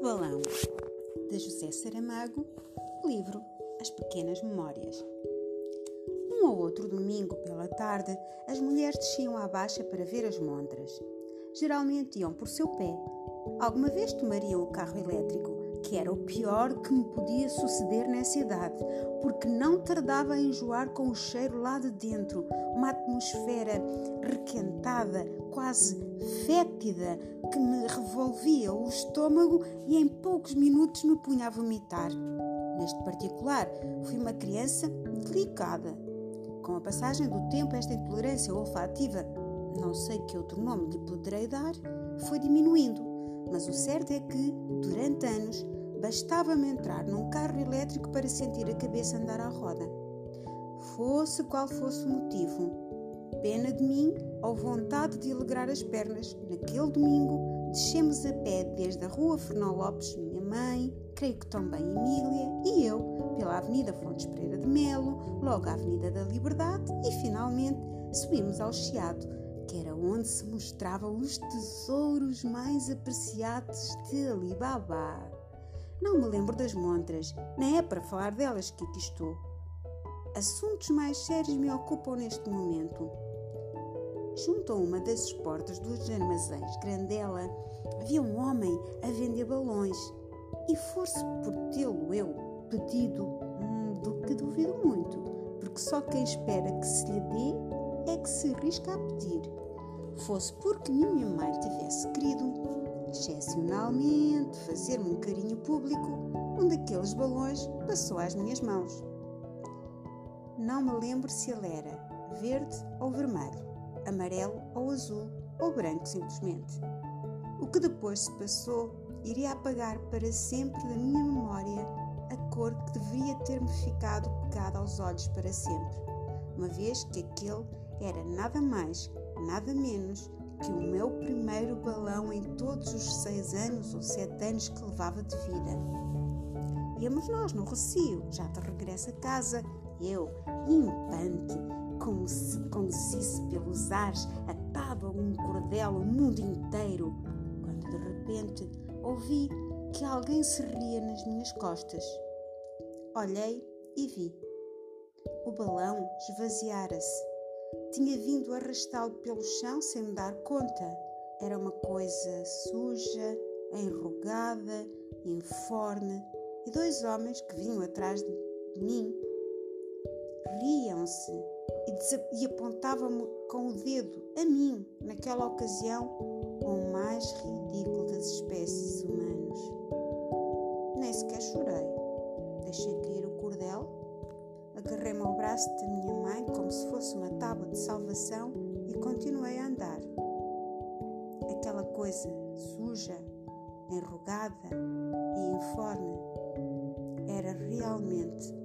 Balão, de José Saramago, livro As Pequenas Memórias. Um ou outro domingo pela tarde, as mulheres desciam à baixa para ver as montras. Geralmente iam por seu pé. Alguma vez tomariam o carro elétrico, que era o pior que me podia suceder nessa idade, porque não tardava a enjoar com o cheiro lá de dentro, uma atmosfera requentada, quase fétida, que me revolvia o estômago e em poucos minutos me punha a vomitar. Neste particular, fui uma criança delicada. Com a passagem do tempo, esta intolerância olfativa, não sei que outro nome lhe poderei dar, foi diminuindo mas o certo é que, durante anos, bastava-me entrar num carro elétrico para sentir a cabeça andar à roda. Fosse qual fosse o motivo, pena de mim ou vontade de alegrar as pernas, naquele domingo descemos a pé desde a Rua Fernão Lopes, minha mãe, creio que também Emília e eu, pela Avenida Fontes Pereira de Melo, logo à Avenida da Liberdade e finalmente subimos ao Chiado, que era onde se mostravam os tesouros mais apreciados de Alibaba. Não me lembro das montras, nem é para falar delas que aqui estou. Assuntos mais sérios me ocupam neste momento. Junto a uma das portas dos armazéns Grandela havia um homem a vender balões e fosse por tê-lo eu pedido, hum, do que duvido muito, porque só quem espera que se lhe dê é que se arrisca a pedir fosse porque minha mãe tivesse querido, excepcionalmente, fazer-me um carinho público, um daqueles balões passou às minhas mãos. Não me lembro se ele era verde ou vermelho, amarelo ou azul ou branco simplesmente. O que depois se passou iria apagar para sempre da minha memória a cor que deveria ter-me ficado pegada aos olhos para sempre, uma vez que aquele era nada mais nada menos que o meu primeiro balão em todos os seis anos ou sete anos que levava de vida. Íamos nós no Rocio, já de regresso a casa, eu, impante, como se conduzisse pelos ares, atado a um cordel o mundo inteiro, quando de repente ouvi que alguém se ria nas minhas costas. Olhei e vi. O balão esvaziara-se tinha vindo arrastá-lo pelo chão sem me dar conta. Era uma coisa suja, enrugada, informe, e dois homens que vinham atrás de mim riam-se e, e apontavam-me com o dedo a mim, naquela ocasião, o mais ridículo das espécies agarrei-me ao braço da minha mãe como se fosse uma tábua de salvação e continuei a andar. Aquela coisa suja, enrugada e informe era realmente